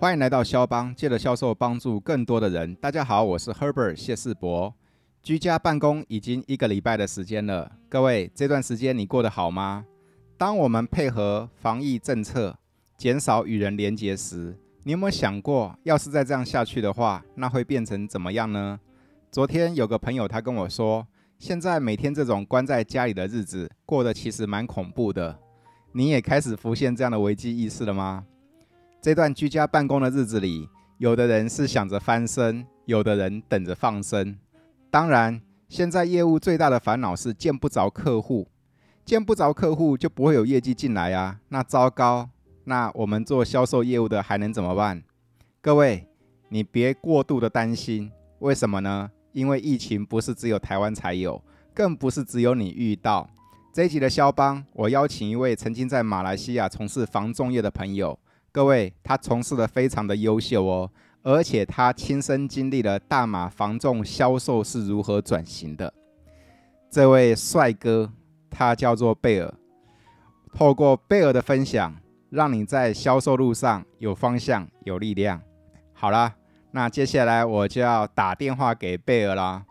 欢迎来到肖邦，借着销售帮助更多的人。大家好，我是 Herbert 谢世博。居家办公已经一个礼拜的时间了，各位这段时间你过得好吗？当我们配合防疫政策，减少与人连结时，你有没有想过，要是再这样下去的话，那会变成怎么样呢？昨天有个朋友他跟我说，现在每天这种关在家里的日子，过得其实蛮恐怖的。你也开始浮现这样的危机意识了吗？这段居家办公的日子里，有的人是想着翻身，有的人等着放生。当然，现在业务最大的烦恼是见不着客户，见不着客户就不会有业绩进来啊。那糟糕，那我们做销售业务的还能怎么办？各位，你别过度的担心，为什么呢？因为疫情不是只有台湾才有，更不是只有你遇到。这一集的肖邦，我邀请一位曾经在马来西亚从事房仲业的朋友。各位，他从事的非常的优秀哦，而且他亲身经历了大马房仲销售是如何转型的。这位帅哥，他叫做贝尔。透过贝尔的分享，让你在销售路上有方向、有力量。好了，那接下来我就要打电话给贝尔啦，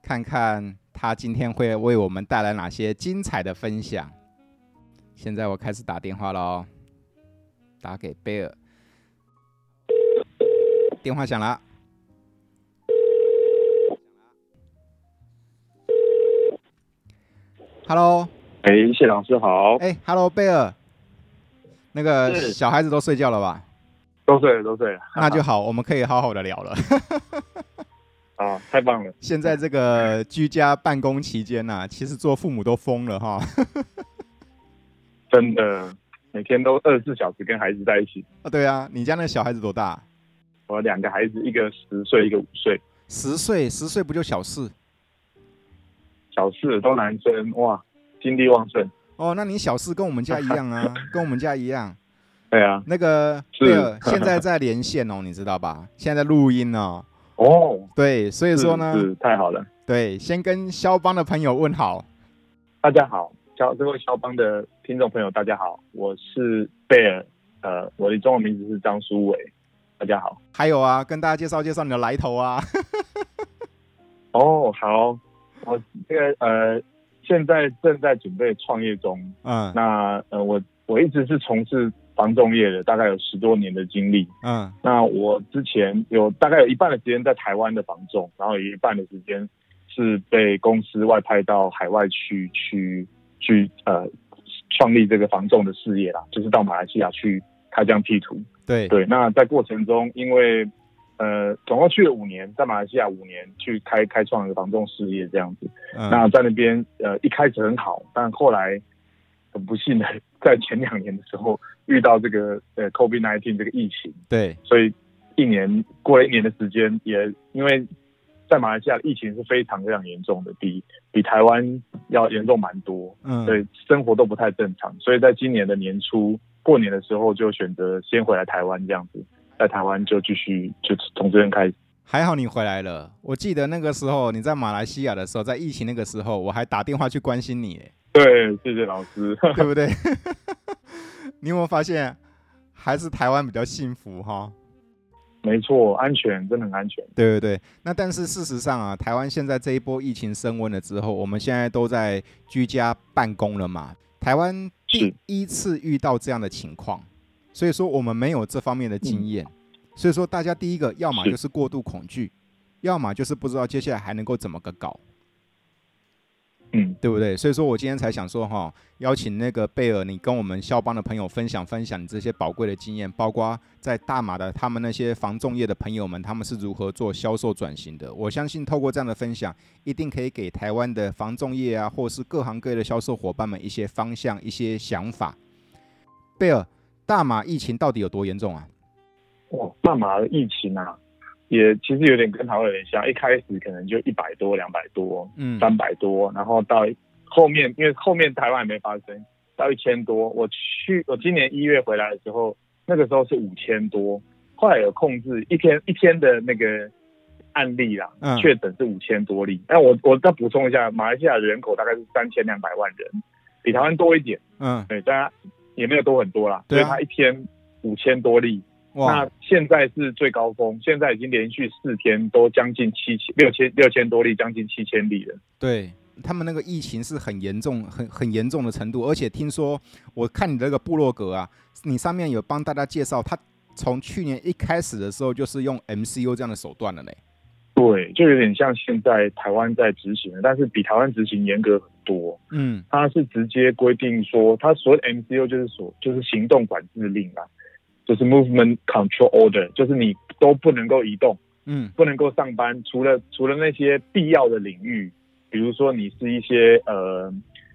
看看他今天会为我们带来哪些精彩的分享。现在我开始打电话了哦。打给贝尔，电话响了。Hello，哎，谢老师好。哎，Hello，贝尔，那个小孩子都睡觉了吧？都睡了，都睡了。那就好，我们可以好好的聊了。啊，太棒了！现在这个 居家办公期间呐、啊，其实做父母都疯了哈。真的。每天都二十四小时跟孩子在一起啊？对啊，你家那小孩子多大？我两个孩子，一个十岁，一个五岁。十岁，十岁不就小四？小四都男生哇，精力旺盛。哦，那你小四跟我们家一样啊，跟我们家一样。对啊，那个贝尔现在在连线哦，你知道吧？现在在录音哦。哦，对，所以说呢，是，是太好了。对，先跟肖邦的朋友问好。大家好。销这位肖邦的听众朋友，大家好，我是贝尔，呃，我的中文名字是张书伟，大家好。还有啊，跟大家介绍介绍你的来头啊。哦，好，我这个呃，现在正在准备创业中，嗯，那呃，我我一直是从事房仲业的，大概有十多年的经历，嗯，那我之前有大概有一半的时间在台湾的房仲，然后有一半的时间是被公司外派到海外去去。去呃创立这个防重的事业啦，就是到马来西亚去开疆辟土。对对，那在过程中，因为呃总共去了五年，在马来西亚五年去开开创一个房仲事业这样子。嗯、那在那边呃一开始很好，但后来很不幸的在前两年的时候遇到这个呃 COVID nineteen 这个疫情。对，所以一年过了一年的时间，也因为。在马来西亚疫情是非常非常严重的，比比台湾要严重蛮多，嗯，对，生活都不太正常，所以在今年的年初过年的时候就选择先回来台湾这样子，在台湾就继续就从这边开始。还好你回来了，我记得那个时候你在马来西亚的时候，在疫情那个时候，我还打电话去关心你，对，谢谢老师，对不对？你有没有发现还是台湾比较幸福哈？没错，安全真的很安全。对对对，那但是事实上啊，台湾现在这一波疫情升温了之后，我们现在都在居家办公了嘛。台湾第一次遇到这样的情况，所以说我们没有这方面的经验，嗯、所以说大家第一个要么就是过度恐惧，要么就是不知道接下来还能够怎么个搞。嗯，对不对？所以说我今天才想说哈，邀请那个贝尔，你跟我们肖邦的朋友分享分享你这些宝贵的经验，包括在大马的他们那些防重业的朋友们，他们是如何做销售转型的。我相信透过这样的分享，一定可以给台湾的防重业啊，或是各行各业的销售伙伴们一些方向、一些想法。贝尔，大马疫情到底有多严重啊？哇，大马的疫情啊！也其实有点跟台湾有点像，一开始可能就一百多、两百多、嗯，三百多，然后到后面，因为后面台湾还没发生，到一千多。我去，我今年一月回来的时候，那个时候是五千多，后来有控制一天一天的那个案例啦，嗯、确诊是五千多例。那我我再补充一下，马来西亚的人口大概是三千两百万人，比台湾多一点，嗯，对，大家也没有多很多啦，所以他一天五千多例。那现在是最高峰，现在已经连续四天都将近七千六千六千多例，将近七千例了。对，他们那个疫情是很严重、很很严重的程度，而且听说我看你那个部落格啊，你上面有帮大家介绍，他从去年一开始的时候就是用 MCU 这样的手段了嘞。对，就有点像现在台湾在执行的，但是比台湾执行严格很多。嗯，他是直接规定说，他所谓的 MCO 就是所就是行动管制令啊，就是 Movement Control Order，就是你都不能够移动，嗯，不能够上班，除了除了那些必要的领域，比如说你是一些呃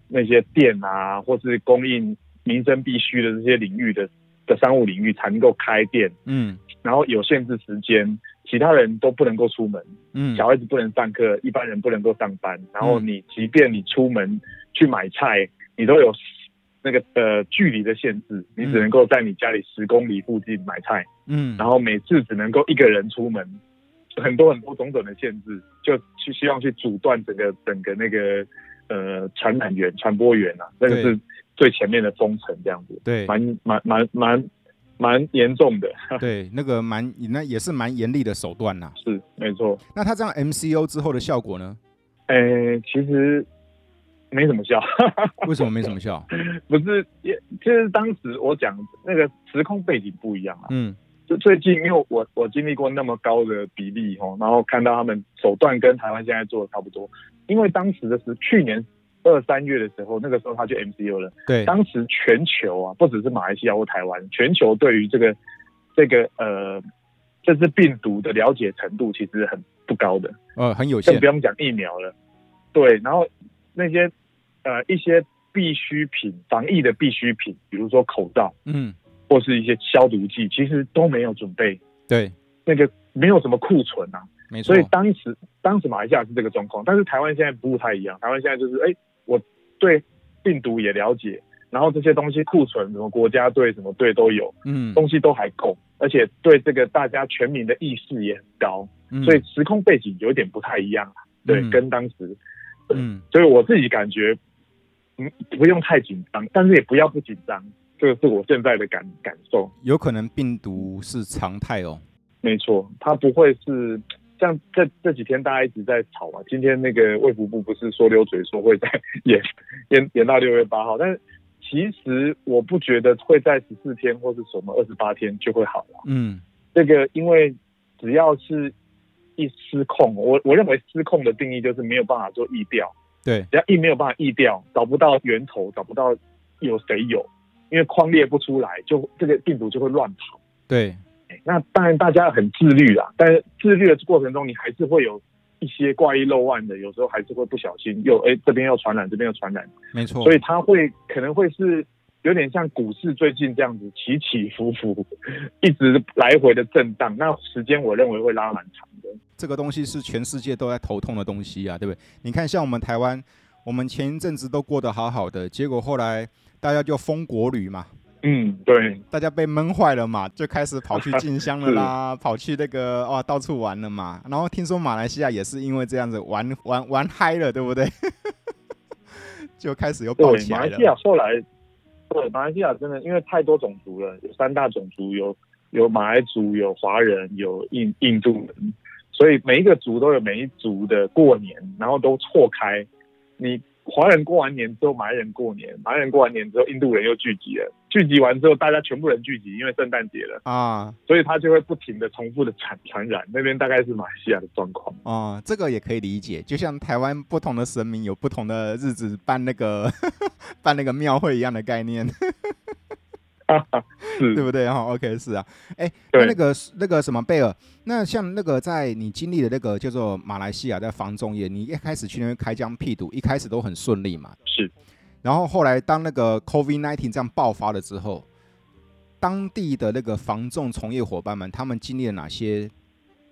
那些店啊，或是供应民生必需的这些领域的的商务领域才能够开店，嗯，然后有限制时间。其他人都不能够出门，嗯，小孩子不能上课，一般人不能够上班。然后你即便你出门去买菜，你都有那个呃距离的限制，你只能够在你家里十公里附近买菜，嗯，然后每次只能够一个人出门，很多很多种种的限制，就去希望去阻断整个整个那个呃传染源传播源啊，那个是最前面的封城这样子，对，蛮蛮蛮蛮。蛮严重的，对，那个蛮那也是蛮严厉的手段呐、啊，是没错。那他这样 MCO 之后的效果呢？诶、欸，其实没什么效。为什么没什么效？不是，也就是当时我讲那个时空背景不一样啊。嗯，就最近因为我我经历过那么高的比例齁，然后看到他们手段跟台湾现在做的差不多。因为当时的是去年。二三月的时候，那个时候他就 MCU 了。对，当时全球啊，不只是马来西亚或台湾，全球对于这个这个呃这支病毒的了解程度其实很不高的，呃，很有限。更不用讲疫苗了。对，然后那些呃一些必需品，防疫的必需品，比如说口罩，嗯，或是一些消毒剂，其实都没有准备。对，那个没有什么库存啊。没错。所以当时当时马来西亚是这个状况，但是台湾现在不太一样。台湾现在就是哎。我对病毒也了解，然后这些东西库存，什么国家队什么队都有，嗯，东西都还够，而且对这个大家全民的意识也很高，嗯，所以时空背景有点不太一样，对，嗯，跟当时，嗯，所以我自己感觉，嗯，不用太紧张，但是也不要不紧张，这个是我现在的感感受。有可能病毒是常态哦，没错，它不会是。像这这几天大家一直在吵嘛，今天那个卫福部不是说溜嘴说会在 延延延到六月八号，但是其实我不觉得会在十四天或是什么二十八天就会好了。嗯，这个因为只要是一失控，我我认为失控的定义就是没有办法做疫调，对，只要疫没有办法疫掉，找不到源头，找不到有谁有，因为框列不出来，就这个病毒就会乱跑。对。那当然，大家很自律啦，但是自律的过程中，你还是会有一些挂一漏万的，有时候还是会不小心又哎、欸、这边又传染，这边又传染，没错。所以它会可能会是有点像股市最近这样子起起伏伏，一直来回的震荡。那时间我认为会拉蛮长的。这个东西是全世界都在头痛的东西啊，对不对？你看，像我们台湾，我们前一阵子都过得好好的，结果后来大家就封国旅嘛。嗯，对，大家被闷坏了嘛，就开始跑去进香了啦，跑去那个哇到处玩了嘛。然后听说马来西亚也是因为这样子玩玩玩嗨了，对不对？就开始又爆起来了。马来西亚后来，对，马来西亚真的因为太多种族了，有三大种族，有有马来族，有华人，有印印度人，所以每一个族都有每一族的过年，然后都错开你。华人过完年之后，马来人过年；马来人过完年之后，印度人又聚集了。聚集完之后，大家全部人聚集，因为圣诞节了啊，所以他就会不停的重复的传传染。那边大概是马来西亚的状况啊，这个也可以理解。就像台湾不同的神明有不同的日子办那个 办那个庙会一样的概念。是对不对？哈，OK，是啊。哎，那那个那个什么贝尔，那像那个在你经历的那个叫做马来西亚在房仲业，你一开始去那边开疆辟土，一开始都很顺利嘛。是。然后后来当那个 COVID-19 这样爆发了之后，当地的那个房仲从业伙伴们，他们经历了哪些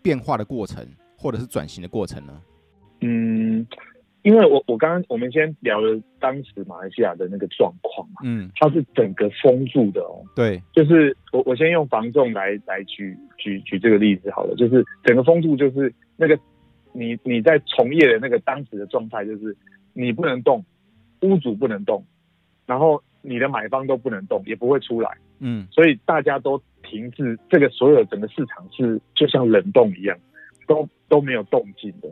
变化的过程，或者是转型的过程呢？嗯。因为我我刚刚我们先聊了当时马来西亚的那个状况嘛，嗯，它是整个封住的哦，对，就是我我先用房仲来来举举举这个例子好了，就是整个封住就是那个你你在从业的那个当时的状态就是你不能动，屋主不能动，然后你的买方都不能动，也不会出来，嗯，所以大家都停滞，这个所有整个市场是就像冷冻一样，都都没有动静的。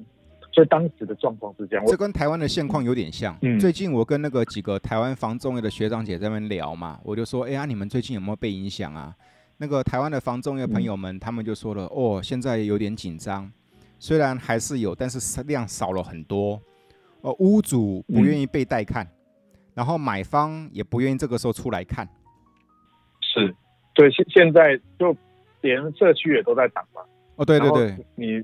所以当时的状况是这样，这跟台湾的现况有点像。嗯，最近我跟那个几个台湾房仲业的学长姐在那边聊嘛，我就说，哎呀，你们最近有没有被影响啊？那个台湾的房仲业朋友们，他们就说了，哦，现在有点紧张，虽然还是有，但是量少了很多。哦，屋主不愿意被带看，然后买方也不愿意这个时候出来看。是，对，现现在就连社区也都在涨嘛。哦，对对对，你。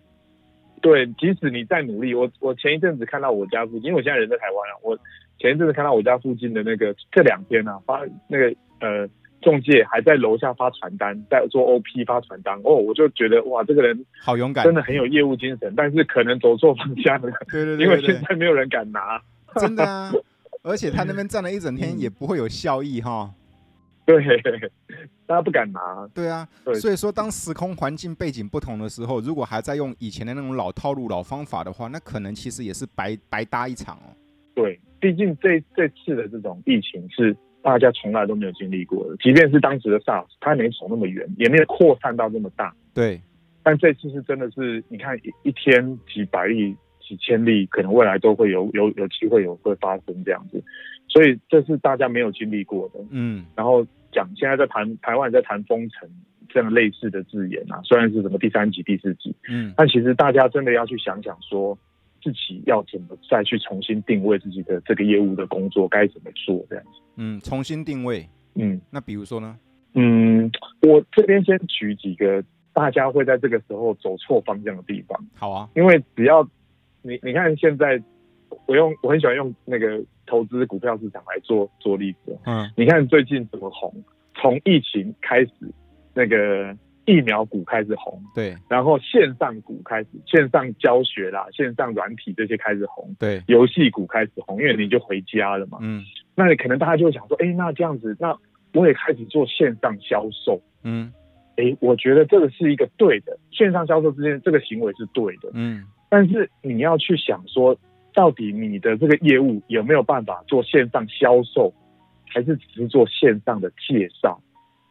对，即使你再努力，我我前一阵子看到我家附近，因为我现在人在台湾啊，我前一阵子看到我家附近的那个这两天啊，发那个呃中介还在楼下发传单，在做 OP 发传单，哦，我就觉得哇，这个人好勇敢，真的很有业务精神，但是可能走错方向了，对对对，因为现在没有人敢拿，真的啊，而且他那边站了一整天也不会有效益哈。对，大家不敢拿。对啊，对，所以说当时空环境背景不同的时候，如果还在用以前的那种老套路、老方法的话，那可能其实也是白白搭一场哦。对，毕竟这这次的这种疫情是大家从来都没有经历过的，即便是当时的 SARS，它没走那么远，也没有扩散到那么大。对，但这次是真的是，你看一一天几百例、几千例，可能未来都会有有有机会有会发生这样子。所以这是大家没有经历过的，嗯，然后讲现在在谈台湾在谈封城这样类似的字眼啊，虽然是什么第三级、第四级，嗯，但其实大家真的要去想想，说自己要怎么再去重新定位自己的这个业务的工作该怎么做这样子，嗯，重新定位，嗯，那比如说呢？嗯，我这边先举几个大家会在这个时候走错方向的地方，好啊，因为只要你你看现在。我用我很喜欢用那个投资股票市场来做做例子。嗯，你看最近怎么红？从疫情开始，那个疫苗股开始红，对。然后线上股开始，线上教学啦，线上软体这些开始红，对。游戏股开始红，因为你就回家了嘛。嗯。那你可能大家就会想说，哎，那这样子，那我也开始做线上销售。嗯。哎，我觉得这个是一个对的，线上销售之间这个行为是对的。嗯。但是你要去想说。到底你的这个业务有没有办法做线上销售，还是只是做线上的介绍、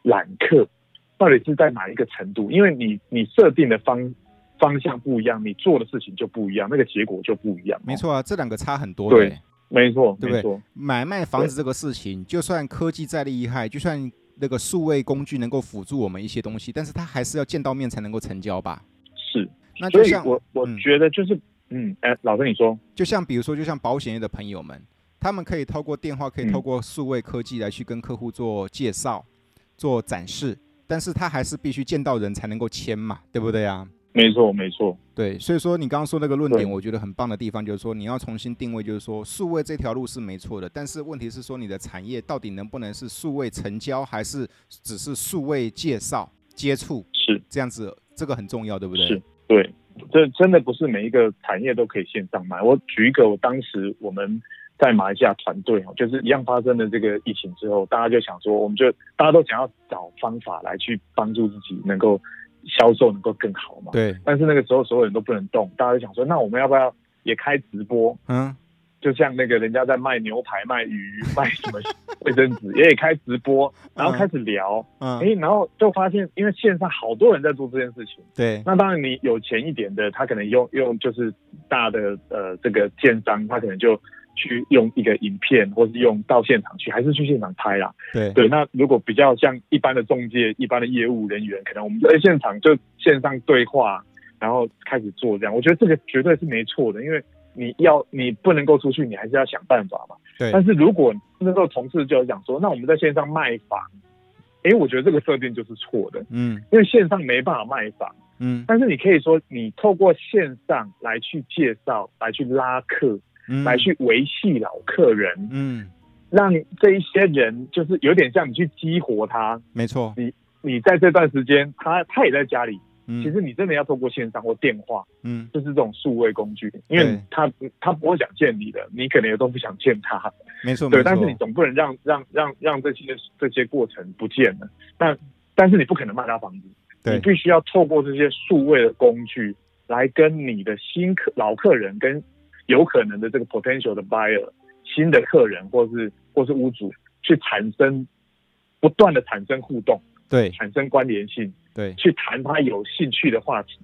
揽客？到底是在哪一个程度？因为你你设定的方方向不一样，你做的事情就不一样，那个结果就不一样。没错啊，这两个差很多。对，没错，对不对？买卖房子这个事情，就算科技再厉害，就算那个数位工具能够辅助我们一些东西，但是它还是要见到面才能够成交吧？是。那就像我我觉得就是。嗯嗯，哎，老师，你说，就像比如说，就像保险业的朋友们，他们可以透过电话，可以透过数位科技来去跟客户做介绍、嗯、做展示，但是他还是必须见到人才能够签嘛，对不对啊？没错，没错。对，所以说你刚刚说那个论点，我觉得很棒的地方就是说，你要重新定位，就是说数位这条路是没错的，但是问题是说你的产业到底能不能是数位成交，还是只是数位介绍接触？是这样子，这个很重要，对不对？是，对。这真的不是每一个产业都可以线上卖。我举一个，我当时我们在马来西亚团队哦，就是一样发生了这个疫情之后，大家就想说，我们就大家都想要找方法来去帮助自己能够销售能够更好嘛。对。但是那个时候所有人都不能动，大家就想说，那我们要不要也开直播？嗯。就像那个人家在卖牛排、卖鱼、卖什么 卫生纸，也也开直播，然后开始聊，嗯，哎，然后就发现，因为线上好多人在做这件事情，对，那当然你有钱一点的，他可能用用就是大的呃这个建商，他可能就去用一个影片，或是用到现场去，还是去现场拍啦，对。对。那如果比较像一般的中介、一般的业务人员，可能我们在现场就线上对话，然后开始做这样，我觉得这个绝对是没错的，因为。你要你不能够出去，你还是要想办法嘛。对。但是如果那时候同事就讲说，那我们在线上卖房，哎，我觉得这个设定就是错的。嗯。因为线上没办法卖房。嗯。但是你可以说，你透过线上来去介绍，来去拉客，嗯，来去维系老客人。嗯。让这一些人就是有点像你去激活他。没错。你你在这段时间，他他也在家里。嗯、其实你真的要透过线上或电话，嗯，就是这种数位工具，因为他他不会想见你的，你可能也都不想见他，没错，对，但是你总不能让让让让这些这些过程不见了，但但是你不可能卖他房子，对，你必须要透过这些数位的工具来跟你的新客老客人跟有可能的这个 potential 的 buyer 新的客人或是或是屋主去产生不断的产生互动，对，产生关联性，对，去谈他有兴趣的话题，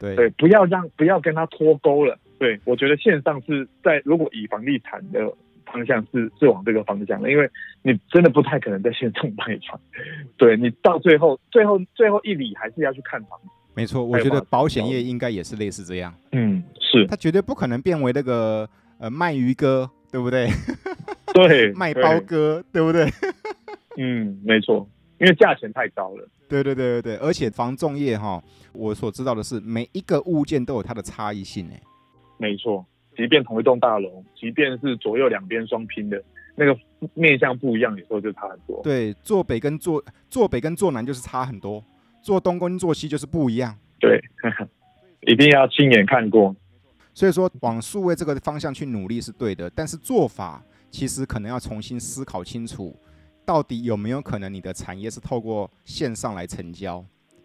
对，对，不要让不要跟他脱钩了。对，我觉得线上是在如果以房地产的方向是是往这个方向的，因为你真的不太可能在线上卖房，对，你到最后最后最后一里还是要去看房子。没错，我觉得保险业应该也是类似这样。嗯，是，他绝对不可能变为那个呃卖鱼哥，对不对？对，卖包哥，对，对不对？嗯，没错，因为价钱太高了。对对对对对，而且防重业哈，我所知道的是每一个物件都有它的差异性哎。没错，即便同一栋大楼，即便是左右两边双拼的，那个面向不一样，有时候就差很多。对，坐北跟坐坐北跟坐南就是差很多，坐东跟坐西就是不一样。对，呵呵，一定要亲眼看过。所以说，往数位这个方向去努力是对的，但是做法其实可能要重新思考清楚，到底有没有可能你的产业是透过线上来成交？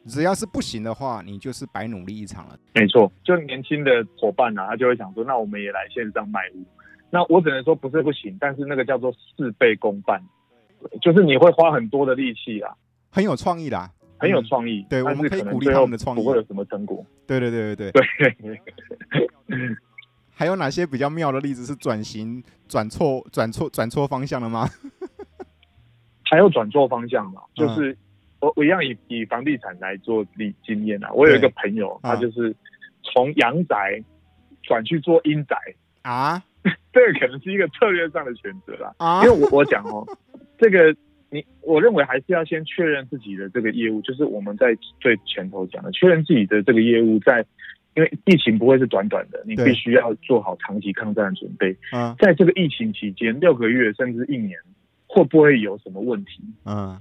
只要是不行的话，你就是白努力一场了。没错，就年轻的伙伴啊，他就会想说，那我们也来线上卖屋。那我只能说不是不行，但是那个叫做事倍功半，就是你会花很多的力气啊，很有创意啦，很有创意。对，我们可以鼓励他们的创意，不会有什么成果。对对对对对。对。还有哪些比较妙的例子是转型转错转错转错方向了吗？还有转做方向嘛？就是。我我一样以以房地产来做例经验啊，我有一个朋友，他就是从阳宅转去做阴宅啊，这个可能是一个策略上的选择啦。啊，因为我我讲哦，这个你我认为还是要先确认自己的这个业务，就是我们在最前头讲的，确认自己的这个业务在，因为疫情不会是短短的，你必须要做好长期抗战的准备。嗯，在这个疫情期间，六个月甚至一年，会不会有什么问题？嗯。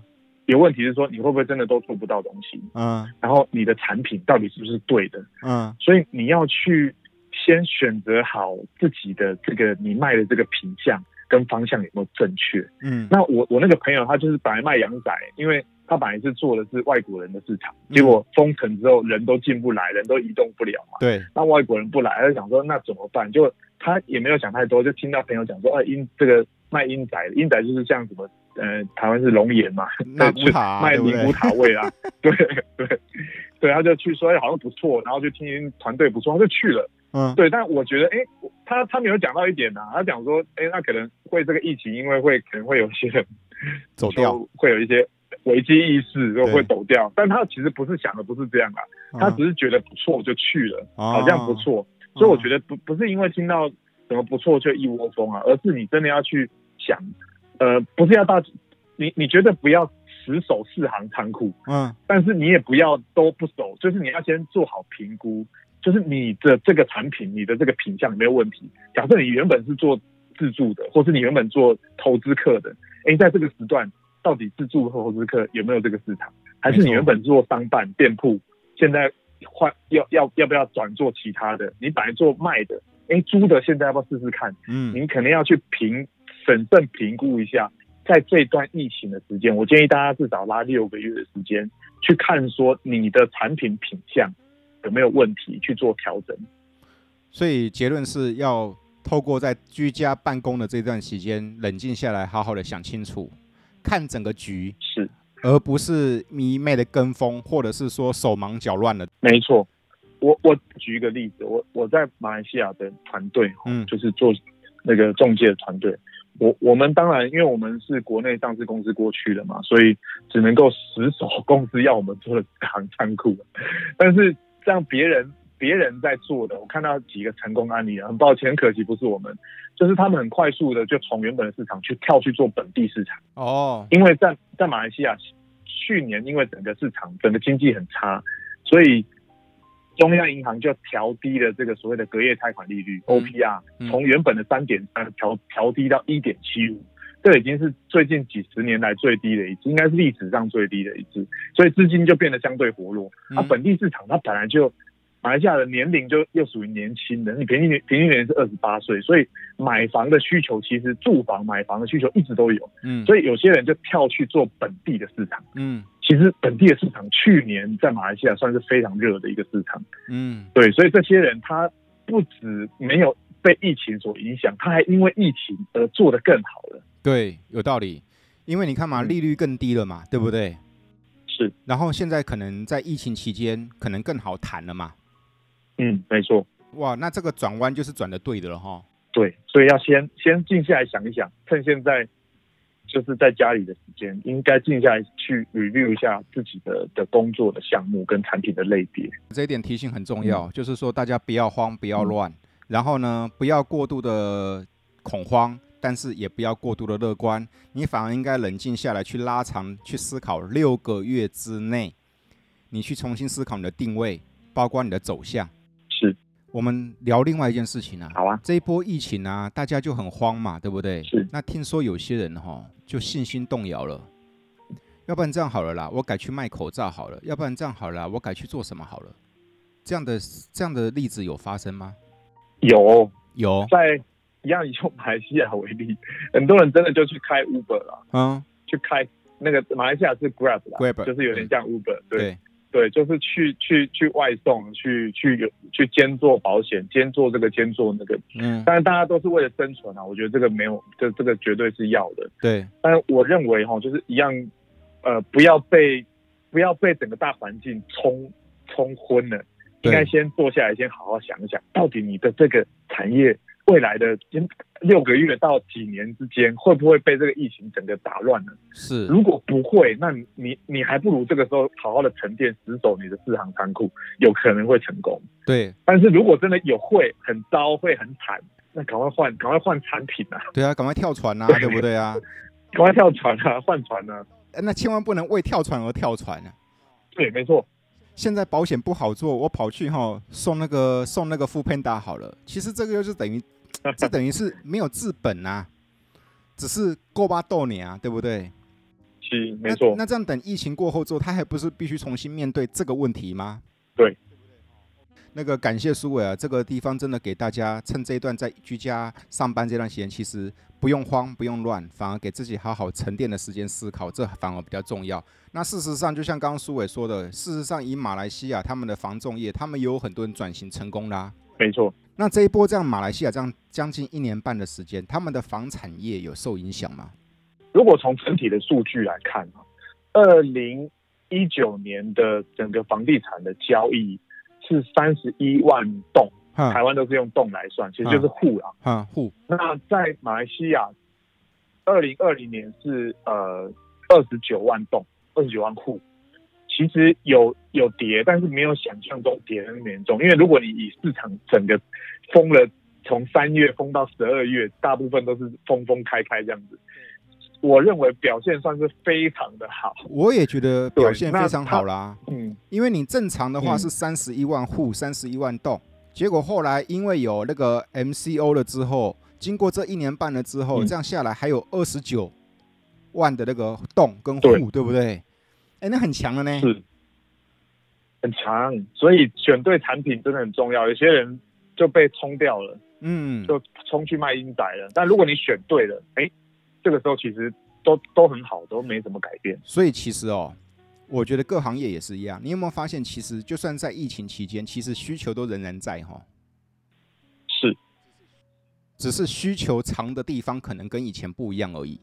有问题是说，你会不会真的都做不到东西？嗯，然后你的产品到底是不是对的？嗯，所以你要去先选择好自己的这个你卖的这个品相跟方向有没有正确？嗯，那我我那个朋友他就是本来卖羊仔，因为他本来是做的是外国人的市场，结果封城之后人都进不来，人都移动不了嘛。对，那外国人不来，他就想说那怎么办？就他也没有想太多，就听到朋友讲说，哎，因这个卖阴宅，阴宅就是像什么？呃，台湾是龙岩嘛，那古塔、啊、卖尼古塔味啊，对对对，他就去说，哎，好像不错，然后就听听团队不错，他就去了。嗯，对，但我觉得，哎，他他没有讲到一点啊，他讲说，哎，那可能会这个疫情，因为会可能会有一些人走掉，会有一些危机意识，就会走掉。但他其实不是想的不是这样啊，他只是觉得不错就去了，啊、好像不错。所以我觉得不不是因为听到什么不错就一窝蜂啊，而是你真的要去想。呃，不是要大你，你觉得不要死守四行仓库，嗯，但是你也不要都不守，就是你要先做好评估，就是你的这个产品，你的这个品相没有问题。假设你原本是做自助的，或是你原本做投资客的，哎，在这个时段到底自助和投资客有没有这个市场？还是你原本做商办店铺，现在换要要要不要转做其他的？你本来做卖的，哎，租的现在要不要试试看？嗯，你可能要去评。审慎评估一下，在这段疫情的时间，我建议大家至少拉六个月的时间去看，说你的产品品相有没有问题，去做调整。所以结论是要透过在居家办公的这段时间，冷静下来，好好的想清楚，看整个局是，而不是迷妹的跟风，或者是说手忙脚乱的。没错，我我举一个例子，我我在马来西亚的团队，嗯，就是做那个中介的团队。我我们当然，因为我们是国内上市公司过去的嘛，所以只能够死守公司要我们做的行仓库。但是像别人别人在做的，我看到几个成功案例，很抱歉，很可惜不是我们，就是他们很快速的就从原本的市场去跳去做本地市场。哦，因为在在马来西亚去年因为整个市场整个经济很差，所以。中央银行就调低了这个所谓的隔夜贷款利率 OPR，从原本的三点三调调低到一点七五，这已经是最近几十年来最低的一次，应该是历史上最低的一次，所以资金就变得相对活络。那本地市场它本来就马来西亚的年龄就又属于年轻的，你平均年平均年龄是二十八岁，所以买房的需求其实住房买房的需求一直都有，嗯，所以有些人就跳去做本地的市场，嗯。其实本地的市场去年在马来西亚算是非常热的一个市场，嗯，对，所以这些人他不止没有被疫情所影响，他还因为疫情而做得更好了。对，有道理。因为你看嘛，利率更低了嘛，嗯、对不对？是。然后现在可能在疫情期间，可能更好谈了嘛。嗯，没错。哇，那这个转弯就是转的对的了哈。对，所以要先先静下来想一想，趁现在就是在家里的时间，应该静下来去 review 一下自己的的工作的项目跟产品的类别。这一点提醒很重要，嗯、就是说大家不要慌，不要乱，嗯、然后呢，不要过度的恐慌，但是也不要过度的乐观，你反而应该冷静下来，去拉长，去思考六个月之内，你去重新思考你的定位，包括你的走向。我们聊另外一件事情啊，好啊，这一波疫情啊，大家就很慌嘛，对不对？是。那听说有些人哈、哦，就信心动摇了，要不然这样好了啦，我改去卖口罩好了，要不然这样好了啦，我改去做什么好了？这样的这样的例子有发生吗？有有，在一样以马来西亚为例，很多人真的就去开 Uber 了，嗯，去开那个马来西亚是 Grab 啦，Grab 就是有点像 Uber，对。对对，就是去去去外送，去去去兼做保险，兼做这个，兼做那个。嗯，但是大家都是为了生存啊，我觉得这个没有，这这个绝对是要的。对，但是我认为哈，就是一样，呃，不要被不要被整个大环境冲冲昏了，应该先坐下来，先好好想一想，到底你的这个产业。未来的六个月到几年之间，会不会被这个疫情整个打乱呢？是，如果不会，那你你还不如这个时候好好的沉淀，死守你的四行仓库，有可能会成功。对，但是如果真的有会很糟，会很惨，那赶快换，赶快换产品啊！对啊，赶快跳船啊，对，对不对啊？赶快跳船啊，换船啊！那千万不能为跳船而跳船啊！对，没错。现在保险不好做，我跑去哈送那个送那个 foodpanda 好了。其实这个就是等于。这等于是没有治本啊，只是过巴豆你啊，对不对？是，没错。那这样等疫情过后之后，他还不是必须重新面对这个问题吗？对。那个感谢苏伟啊，这个地方真的给大家趁这一段在居家上班这段时间，其实不用慌，不用乱，反而给自己好好沉淀的时间思考，这反而比较重要。那事实上，就像刚刚苏伟说的，事实上以马来西亚他们的防重业，他们也有很多人转型成功啦、啊。没错。那这一波这样，马来西亚这样将近一年半的时间，他们的房产业有受影响吗？如果从整体的数据来看啊，二零一九年的整个房地产的交易是三十一万栋，嗯、台湾都是用栋来算，其实就是户啊，嗯，户。那在马来西亚，二零二零年是呃二十九万栋，二十九万户。其实有有跌，但是没有想象中跌的那么严重。因为如果你以市场整个封了，从三月封到十二月，大部分都是封封开开这样子。我认为表现算是非常的好。我也觉得表现非常好啦。嗯，因为你正常的话是三十一万户，三十一万栋，结果后来因为有那个 MCO 了之后，经过这一年半了之后，这样下来还有二十九万的那个栋跟户，对，对不对？哎，那很强了呢，是，很强，所以选对产品真的很重要。有些人就被冲掉了，嗯，就冲去卖英仔了。但如果你选对了，哎，这个时候其实都都很好，都没怎么改变。所以其实哦，我觉得各行业也是一样。你有没有发现，其实就算在疫情期间，其实需求都仍然在哈、哦。是，只是需求长的地方可能跟以前不一样而已。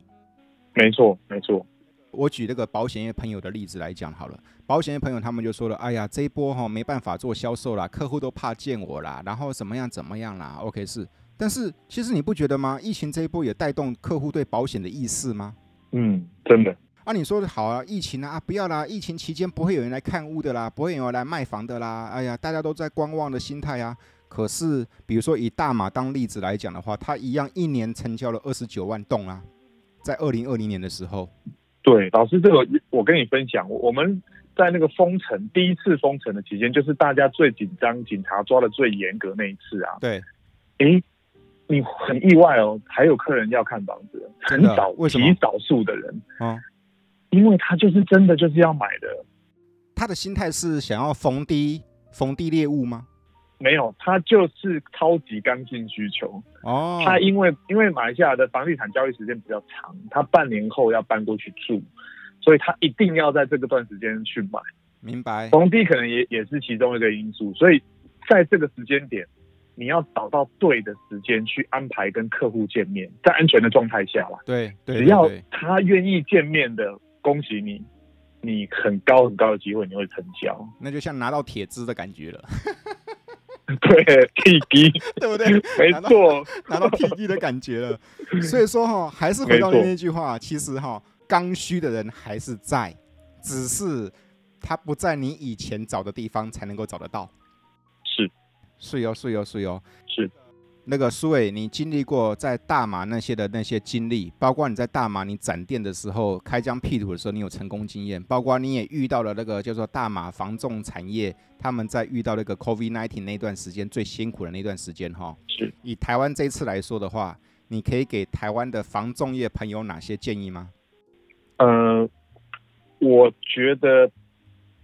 没错，没错。我举那个保险业朋友的例子来讲好了，保险业朋友他们就说了，哎呀，这一波哈没办法做销售啦，客户都怕见我啦，然后怎么样怎么样啦，OK 是，但是其实你不觉得吗？疫情这一波也带动客户对保险的意识吗？嗯，真的。啊，你说的好啊，疫情啊，不要啦，疫情期间不会有人来看屋的啦，不会有人来卖房的啦，哎呀，大家都在观望的心态啊。可是，比如说以大马当例子来讲的话，它一样一年成交了二十九万栋啊，在二零二零年的时候。对，老师，这个我跟你分享，我们在那个封城第一次封城的期间，就是大家最紧张，警察抓的最严格那一次啊。对，诶，你很意外哦，还有客人要看房子，很少，为什么？极少数的人啊，因为他就是真的就是要买的，他的心态是想要逢低逢低猎物吗？没有，他就是超级刚性需求哦。他因为因为马来西亚的房地产交易时间比较长，他半年后要搬过去住，所以他一定要在这个段时间去买。明白，逢低可能也也是其中一个因素。所以在这个时间点，你要找到对的时间去安排跟客户见面，在安全的状态下啦。对，对，只要他愿意见面的，恭喜你，你很高很高的机会你会成交。那就像拿到铁资的感觉了。对，T D，对不对？没错，拿到 T D 的感觉了。所以说哈，还是回到那句话，其实哈，刚需的人还是在，只是他不在你以前找的地方才能够找得到。是哟，是哟，是哟，是。那个苏伟，你经历过在大马那些的那些经历，包括你在大马你展店的时候开疆辟土的时候，你有成功经验，包括你也遇到了那个叫做大马防重产业，他们在遇到那个 COVID-19 那段时间最辛苦的那段时间哈。是。以台湾这一次来说的话，你可以给台湾的防重业朋友哪些建议吗？呃，我觉得。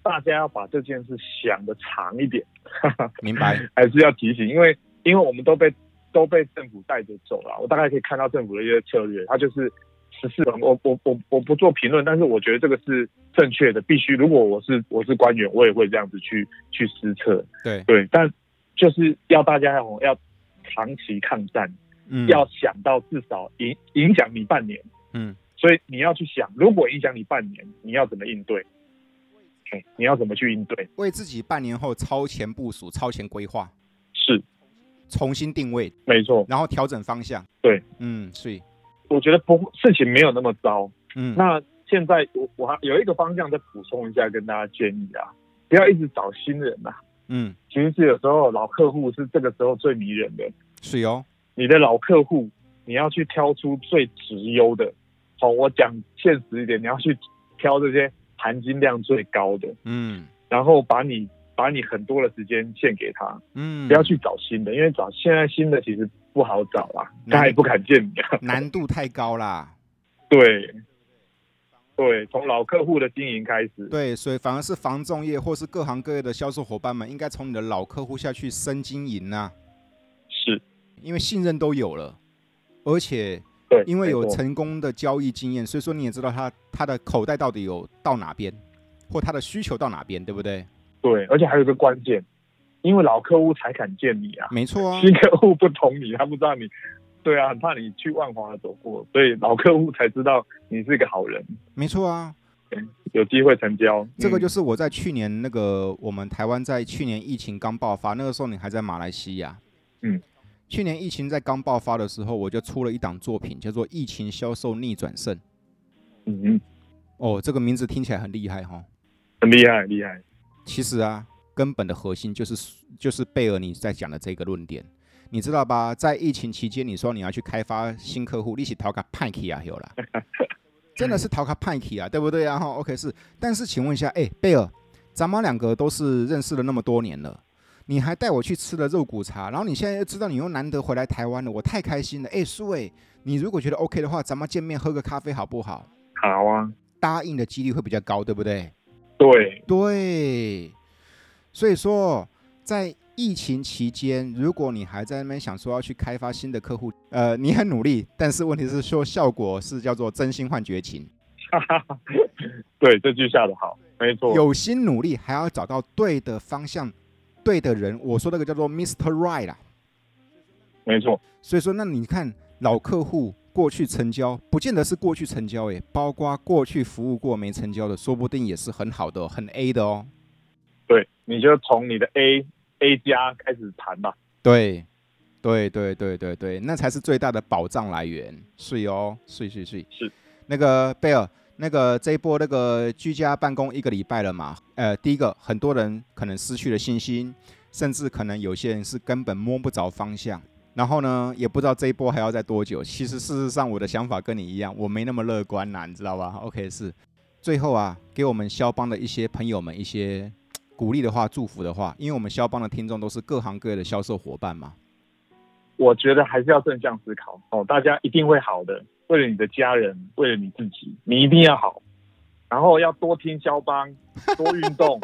大家要把这件事想的长一点，明白？还是要提醒，因为因为我们都被都被政府带着走了。我大概可以看到政府的一些策略，它就是十四轮。我我我我不做评论，但是我觉得这个是正确的，必须。如果我是我是官员，我也会这样子去去施策。对对，但就是要大家要要长期抗战，嗯，要想到至少影影响你半年，嗯，所以你要去想，如果影响你半年，你要怎么应对？你要怎么去应对？为自己半年后超前部署、超前规划，是重新定位，没错，然后调整方向。对，嗯，所以我觉得不事情没有那么糟。嗯，那现在我我还有一个方向再补充一下，跟大家建议啊，不要一直找新人呐。嗯，其实是有时候老客户是这个时候最迷人的。是哦，你的老客户，你要去挑出最直优的。好，我讲现实一点，你要去挑这些。含金量最高的，嗯，然后把你把你很多的时间献给他，嗯，不要去找新的，因为找现在新的其实不好找啦，他也不敢见你啊，难度太高啦，对，对，从老客户的经营开始，对，所以反而是房仲业或是各行各业的销售伙伴们，应该从你的老客户下去深经营呐，是，因为信任都有了，而且对。因为有成功的交易经验，所以说你也知道他他的口袋到底有到哪边，或他的需求到哪边，对不对？对，而且还有一个关键，因为老客户才敢见你啊，没错啊，新客户不懂你，他不知道你，对啊，很怕你去万华走过，所以老客户才知道你是一个好人，没错啊，有机会成交。这个就是我在去年那个我们台湾在去年疫情刚爆发那个时候，你还在马来西亚，嗯。去年疫情在刚爆发的时候，我就出了一档作品，叫做《疫情销售逆转胜》。嗯嗯，哦，这个名字听起来很厉害哈，很厉害，很厉害。其实啊，根本的核心就是就是贝尔你在讲的这个论点，你知道吧？在疫情期间，你说你要去开发新客户，利息淘卡派克啊，有了，真的是淘卡派克啊，对不对啊？哈，OK 是。但是请问一下，哎，贝尔，咱们两个都是认识了那么多年了。你还带我去吃了肉骨茶，然后你现在又知道你又难得回来台湾了，我太开心了。哎，苏伟，你如果觉得 OK 的话，咱们见面喝个咖啡好不好？好啊，答应的几率会比较高，对不对？对对，所以说在疫情期间，如果你还在那边想说要去开发新的客户，呃，你很努力，但是问题是说效果是叫做真心换绝情。对，这句下的好，没错，有心努力还要找到对的方向。对的人，我说那个叫做 Mr. Right 啦，没错。所以说，那你看老客户过去成交，不见得是过去成交，诶，包括过去服务过没成交的，说不定也是很好的哦，很 A 的哦。对，你就从你的 A A 加开始谈吧。对，对对对对对，那才是最大的保障来源。是哦，是是是是。那个贝尔。那个这一波那个居家办公一个礼拜了嘛，呃，第一个很多人可能失去了信心，甚至可能有些人是根本摸不着方向，然后呢，也不知道这一波还要再多久。其实事实上我的想法跟你一样，我没那么乐观呐，你知道吧？OK，是最后啊，给我们肖邦的一些朋友们一些鼓励的话、祝福的话，因为我们肖邦的听众都是各行各业的销售伙伴嘛。我觉得还是要正向思考哦，大家一定会好的。为了你的家人，为了你自己，你一定要好。然后要多听肖邦，多运动，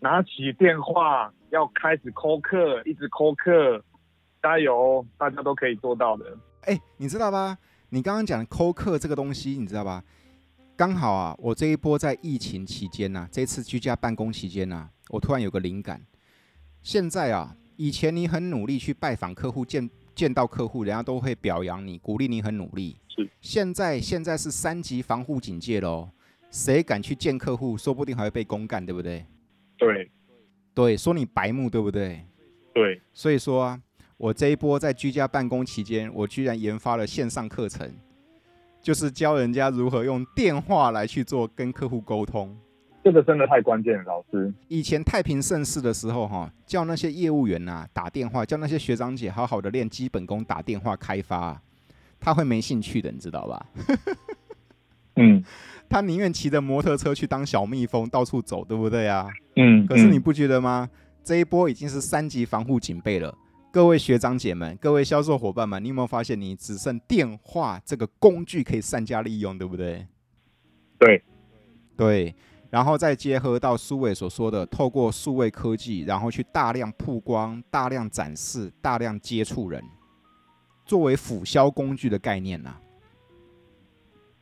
拿起电话要开始 call 客，一直 call 客，加油，大家都可以做到的。哎，你知道吧？你刚刚讲的 call 客这个东西，你知道吧？刚好啊，我这一波在疫情期间呐、啊，这次居家办公期间呐、啊，我突然有个灵感。现在啊，以前你很努力去拜访客户，见见到客户，人家都会表扬你，鼓励你很努力。是。现在现在是三级防护警戒喽，谁敢去见客户，说不定还会被公干，对不对？对。对，说你白目，对不对？对。所以说啊，我这一波在居家办公期间，我居然研发了线上课程，就是教人家如何用电话来去做跟客户沟通。这个真的太关键了，老师。以前太平盛世的时候，哈，叫那些业务员呐、啊、打电话，叫那些学长姐好好的练基本功，打电话开发，他会没兴趣的，你知道吧？嗯，他宁愿骑着摩托车去当小蜜蜂，到处走，对不对啊？嗯。可是你不觉得吗？这一波已经是三级防护警备了。各位学长姐们，各位销售伙伴们，你有没有发现，你只剩电话这个工具可以善加利用，对不对？对，对。然后再结合到苏伟所说的，透过数位科技，然后去大量曝光、大量展示、大量接触人，作为辅销工具的概念呢、啊。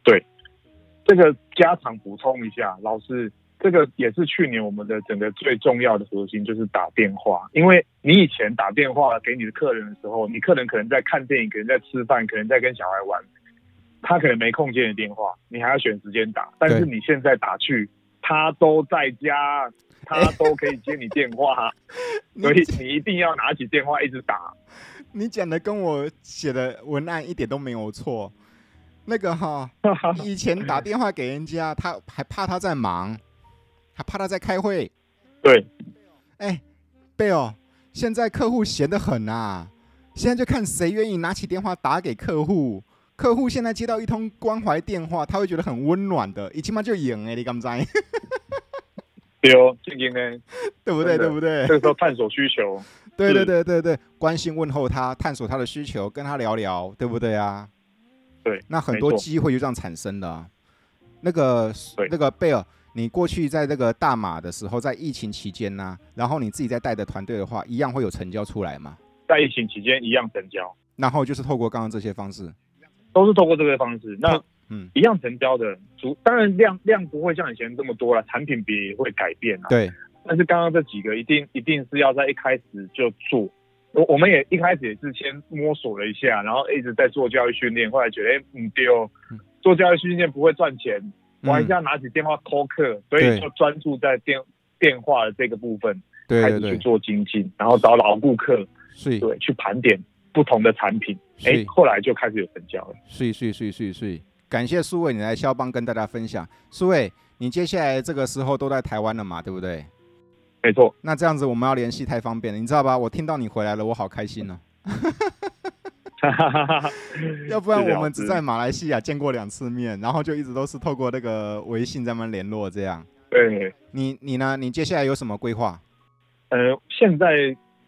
对，这个加长补充一下，老师，这个也是去年我们的整个最重要的核心，就是打电话。因为你以前打电话给你的客人的时候，你客人可能在看电影，可能在吃饭，可能在跟小孩玩，他可能没空接你电话，你还要选时间打。但是你现在打去。他都在家，他都可以接你电话，所以你一定要拿起电话一直打。你讲的跟我写的文案一点都没有错。那个哈，以前打电话给人家，他还怕他在忙，还怕他在开会。对，哎，贝尔，现在客户闲得很啊，现在就看谁愿意拿起电话打给客户。客户现在接到一通关怀电话，他会觉得很温暖的，一起码就赢哎，你敢不敢？对哦，就赢哎，对不对？对不对？这个时候探索需求，对对对对对，关心问候他，探索他的需求，跟他聊聊，对不对啊？对，那很多机会就这样产生的、啊。那个那个贝尔，你过去在这个大马的时候，在疫情期间呢、啊，然后你自己在带的团队的话，一样会有成交出来吗？在疫情期间一样成交，然后就是透过刚刚这些方式。都是透过这个方式，那嗯，一样成交的主，当然量量不会像以前这么多了，产品别也会改变啊。对，但是刚刚这几个一定一定是要在一开始就做，我我们也一开始也是先摸索了一下，然后一直在做教育训练，后来觉得哎，嗯对哦，做教育训练不会赚钱，我还是要拿起电话 call 客，所以就专注在电电话的这个部分，开始去做精进，然后找老顾客，对，去盘点。不同的产品，哎，后来就开始有成交了。是是是是是，感谢苏伟你来肖邦跟大家分享。苏伟，你接下来这个时候都在台湾了嘛？对不对？没错。那这样子我们要联系太方便了，你知道吧？我听到你回来了，我好开心呢、啊。要不然我们只在马来西亚见过两次面，然后就一直都是透过那个微信在们联络这样。对。你你呢？你接下来有什么规划？呃，现在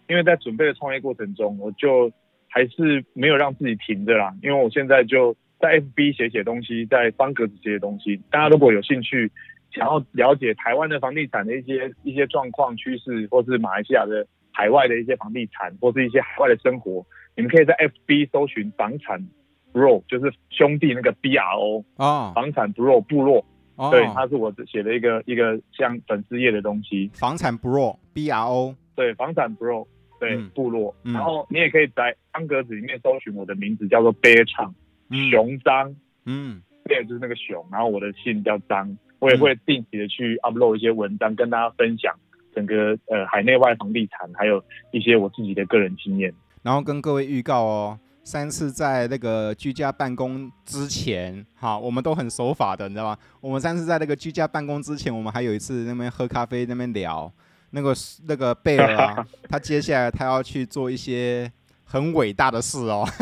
因为在准备的创业过程中，我就。还是没有让自己停着啦，因为我现在就在 FB 写写东西，在方格子写写东西。大家如果有兴趣，想要了解台湾的房地产的一些一些状况趋势，或是马来西亚的海外的一些房地产，或是一些海外的生活，你们可以在 FB 搜寻房产 Bro，就是兄弟那个 BRO 啊，房产 Bro 部落，哦、对，它是我写的一个一个像粉丝页的东西。房产 Bro BRO，对，房产 Bro。对、嗯、部落、嗯，然后你也可以在方格子里面搜寻我的名字，叫做 Bear Chang，熊张，嗯，Bear 就是那个熊，然后我的姓叫张，我也会定期的去 upload 一些文章，跟大家分享整个呃海内外房地产，还有一些我自己的个人经验。然后跟各位预告哦，三次在那个居家办公之前，哈，我们都很守法的，你知道吗？我们三次在那个居家办公之前，我们还有一次那边喝咖啡，那边聊。那个那个贝尔啊，他接下来他要去做一些很伟大的事哦。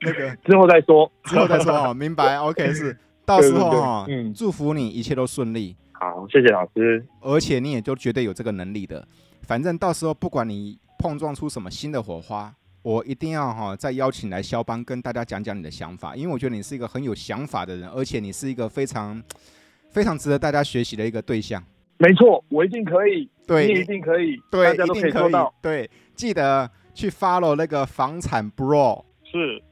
那个之后再说，之后再说哦，明白？OK，是 到时候哈、哦，嗯，祝福你一切都顺利。好，谢谢老师。而且你也就绝对有这个能力的。反正到时候不管你碰撞出什么新的火花，我一定要哈、哦、再邀请来肖邦跟大家讲讲你的想法，因为我觉得你是一个很有想法的人，而且你是一个非常 非常值得大家学习的一个对象。没错，我一定可以，对，你一定可以，对，大家都可以做到。对，记得去 follow 那个房产 Bro。是，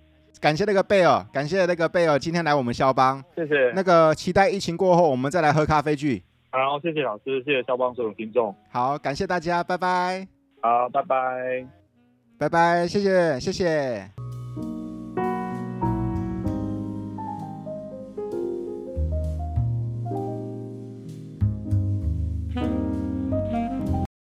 感谢那个贝尔，感谢那个贝尔今天来我们肖邦。谢谢。那个期待疫情过后，我们再来喝咖啡聚。好，谢谢老师，谢谢肖邦所有听众。好，感谢大家，拜拜。好，拜拜，拜拜，谢谢，谢谢。